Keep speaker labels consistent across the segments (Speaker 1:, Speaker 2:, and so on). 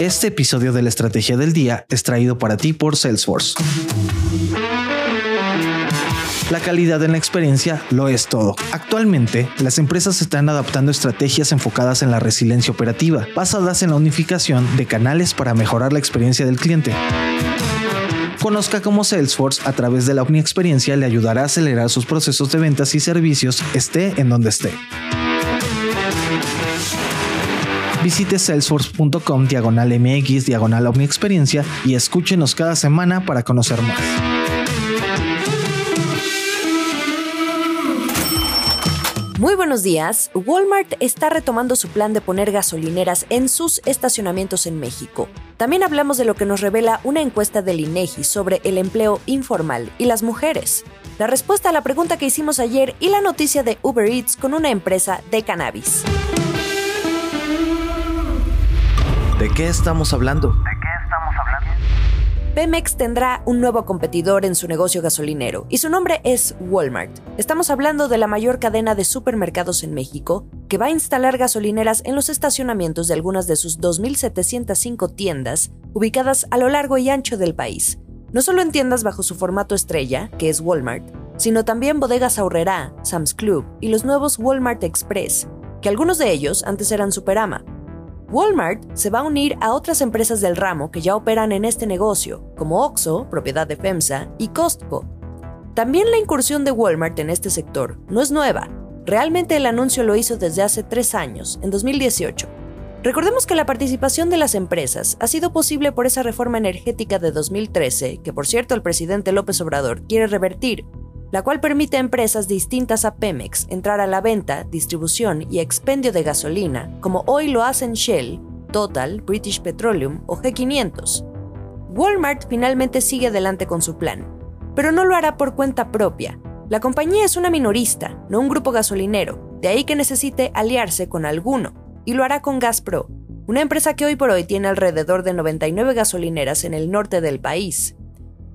Speaker 1: Este episodio de la Estrategia del Día es traído para ti por Salesforce. La calidad en la experiencia lo es todo. Actualmente, las empresas están adaptando estrategias enfocadas en la resiliencia operativa, basadas en la unificación de canales para mejorar la experiencia del cliente. Conozca cómo Salesforce a través de la Experiencia le ayudará a acelerar sus procesos de ventas y servicios esté en donde esté. Visite salesforce.com diagonal MX diagonal Experiencia y escúchenos cada semana para conocer más.
Speaker 2: Muy buenos días. Walmart está retomando su plan de poner gasolineras en sus estacionamientos en México. También hablamos de lo que nos revela una encuesta del INEGI sobre el empleo informal y las mujeres. La respuesta a la pregunta que hicimos ayer y la noticia de Uber Eats con una empresa de cannabis.
Speaker 1: ¿De qué estamos hablando?
Speaker 2: Pemex tendrá un nuevo competidor en su negocio gasolinero y su nombre es Walmart. Estamos hablando de la mayor cadena de supermercados en México que va a instalar gasolineras en los estacionamientos de algunas de sus 2.705 tiendas ubicadas a lo largo y ancho del país. No solo en tiendas bajo su formato estrella, que es Walmart, sino también bodegas Aurrera, Sam's Club y los nuevos Walmart Express, que algunos de ellos antes eran Superama, Walmart se va a unir a otras empresas del ramo que ya operan en este negocio, como Oxxo, propiedad de FEMSA, y Costco. También la incursión de Walmart en este sector no es nueva. Realmente el anuncio lo hizo desde hace tres años, en 2018. Recordemos que la participación de las empresas ha sido posible por esa reforma energética de 2013, que por cierto el presidente López Obrador quiere revertir, la cual permite a empresas distintas a Pemex entrar a la venta, distribución y expendio de gasolina, como hoy lo hacen Shell, Total, British Petroleum o G500. Walmart finalmente sigue adelante con su plan, pero no lo hará por cuenta propia. La compañía es una minorista, no un grupo gasolinero, de ahí que necesite aliarse con alguno, y lo hará con Gaspro, una empresa que hoy por hoy tiene alrededor de 99 gasolineras en el norte del país,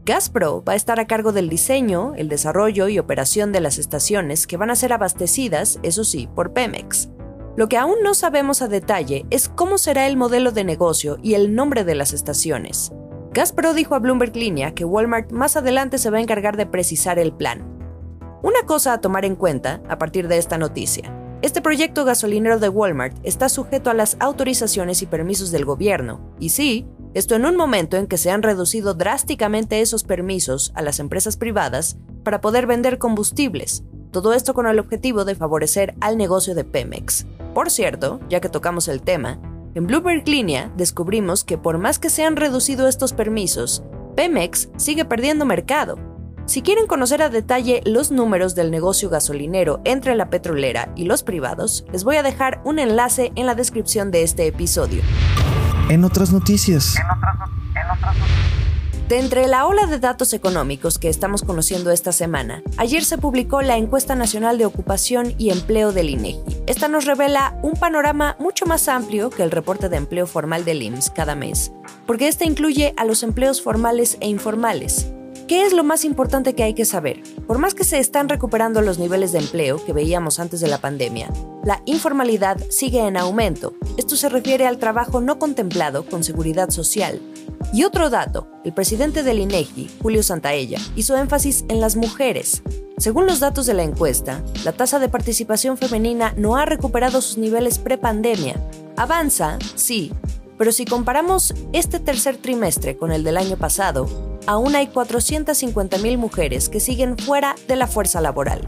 Speaker 2: Gaspro va a estar a cargo del diseño, el desarrollo y operación de las estaciones que van a ser abastecidas, eso sí, por Pemex. Lo que aún no sabemos a detalle es cómo será el modelo de negocio y el nombre de las estaciones. Gaspro dijo a Bloomberg Línea que Walmart más adelante se va a encargar de precisar el plan. Una cosa a tomar en cuenta a partir de esta noticia. Este proyecto gasolinero de Walmart está sujeto a las autorizaciones y permisos del gobierno, y sí, esto en un momento en que se han reducido drásticamente esos permisos a las empresas privadas para poder vender combustibles. Todo esto con el objetivo de favorecer al negocio de Pemex. Por cierto, ya que tocamos el tema, en Bloomberg Línea descubrimos que por más que se han reducido estos permisos, Pemex sigue perdiendo mercado. Si quieren conocer a detalle los números del negocio gasolinero entre la petrolera y los privados, les voy a dejar un enlace en la descripción de este episodio.
Speaker 1: En otras noticias.
Speaker 2: De entre la ola de datos económicos que estamos conociendo esta semana, ayer se publicó la Encuesta Nacional de Ocupación y Empleo del INEGI. Esta nos revela un panorama mucho más amplio que el reporte de empleo formal del IMSS cada mes, porque este incluye a los empleos formales e informales, ¿Qué es lo más importante que hay que saber? Por más que se están recuperando los niveles de empleo que veíamos antes de la pandemia, la informalidad sigue en aumento. Esto se refiere al trabajo no contemplado con seguridad social. Y otro dato, el presidente del INEGI, Julio Santaella, hizo énfasis en las mujeres. Según los datos de la encuesta, la tasa de participación femenina no ha recuperado sus niveles prepandemia. Avanza, sí, pero si comparamos este tercer trimestre con el del año pasado, aún hay 450.000 mujeres que siguen fuera de la fuerza laboral.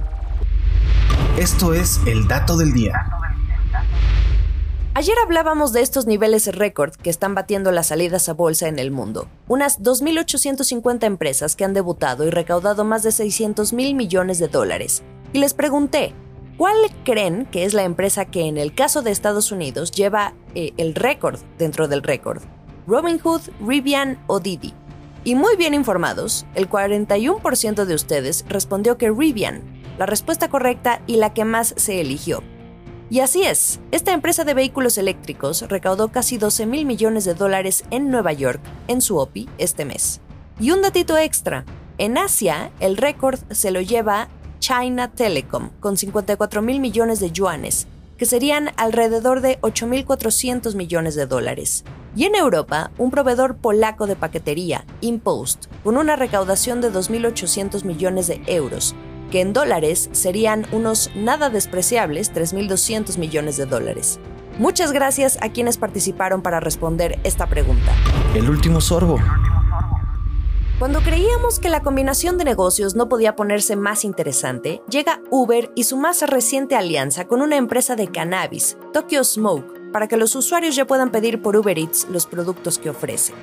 Speaker 1: Esto es el dato del día.
Speaker 2: Ayer hablábamos de estos niveles récord que están batiendo las salidas a bolsa en el mundo. Unas 2.850 empresas que han debutado y recaudado más de 600 mil millones de dólares. Y les pregunté, ¿cuál creen que es la empresa que en el caso de Estados Unidos lleva eh, el récord dentro del récord? Robinhood, Rivian o Didi. Y muy bien informados, el 41% de ustedes respondió que Rivian, la respuesta correcta y la que más se eligió. Y así es, esta empresa de vehículos eléctricos recaudó casi 12 mil millones de dólares en Nueva York en su OPI este mes. Y un datito extra, en Asia el récord se lo lleva China Telecom con 54 mil millones de yuanes, que serían alrededor de 8.400 millones de dólares. Y en Europa, un proveedor polaco de paquetería, Impost, con una recaudación de 2.800 millones de euros, que en dólares serían unos nada despreciables 3.200 millones de dólares. Muchas gracias a quienes participaron para responder esta pregunta.
Speaker 1: El último sorbo.
Speaker 2: Cuando creíamos que la combinación de negocios no podía ponerse más interesante, llega Uber y su más reciente alianza con una empresa de cannabis, Tokyo Smoke, para que los usuarios ya puedan pedir por Uber Eats los productos que ofrece.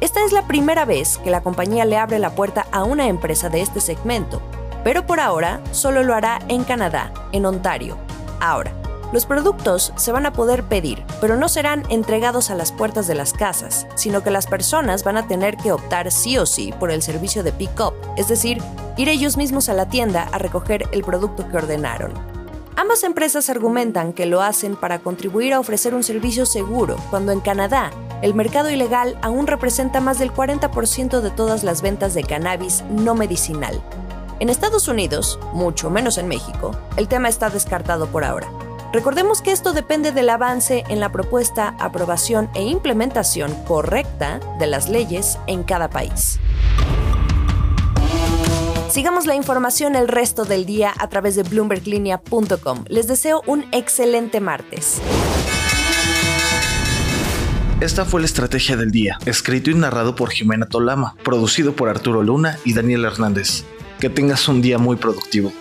Speaker 2: Esta es la primera vez que la compañía le abre la puerta a una empresa de este segmento, pero por ahora solo lo hará en Canadá, en Ontario. Ahora, los productos se van a poder pedir, pero no serán entregados a las puertas de las casas, sino que las personas van a tener que optar sí o sí por el servicio de pick-up, es decir, ir ellos mismos a la tienda a recoger el producto que ordenaron. Ambas empresas argumentan que lo hacen para contribuir a ofrecer un servicio seguro, cuando en Canadá el mercado ilegal aún representa más del 40% de todas las ventas de cannabis no medicinal. En Estados Unidos, mucho menos en México, el tema está descartado por ahora. Recordemos que esto depende del avance en la propuesta, aprobación e implementación correcta de las leyes en cada país. Sigamos la información el resto del día a través de bloomberglinea.com. Les deseo un excelente martes.
Speaker 1: Esta fue la estrategia del día, escrito y narrado por Jimena Tolama, producido por Arturo Luna y Daniel Hernández. Que tengas un día muy productivo.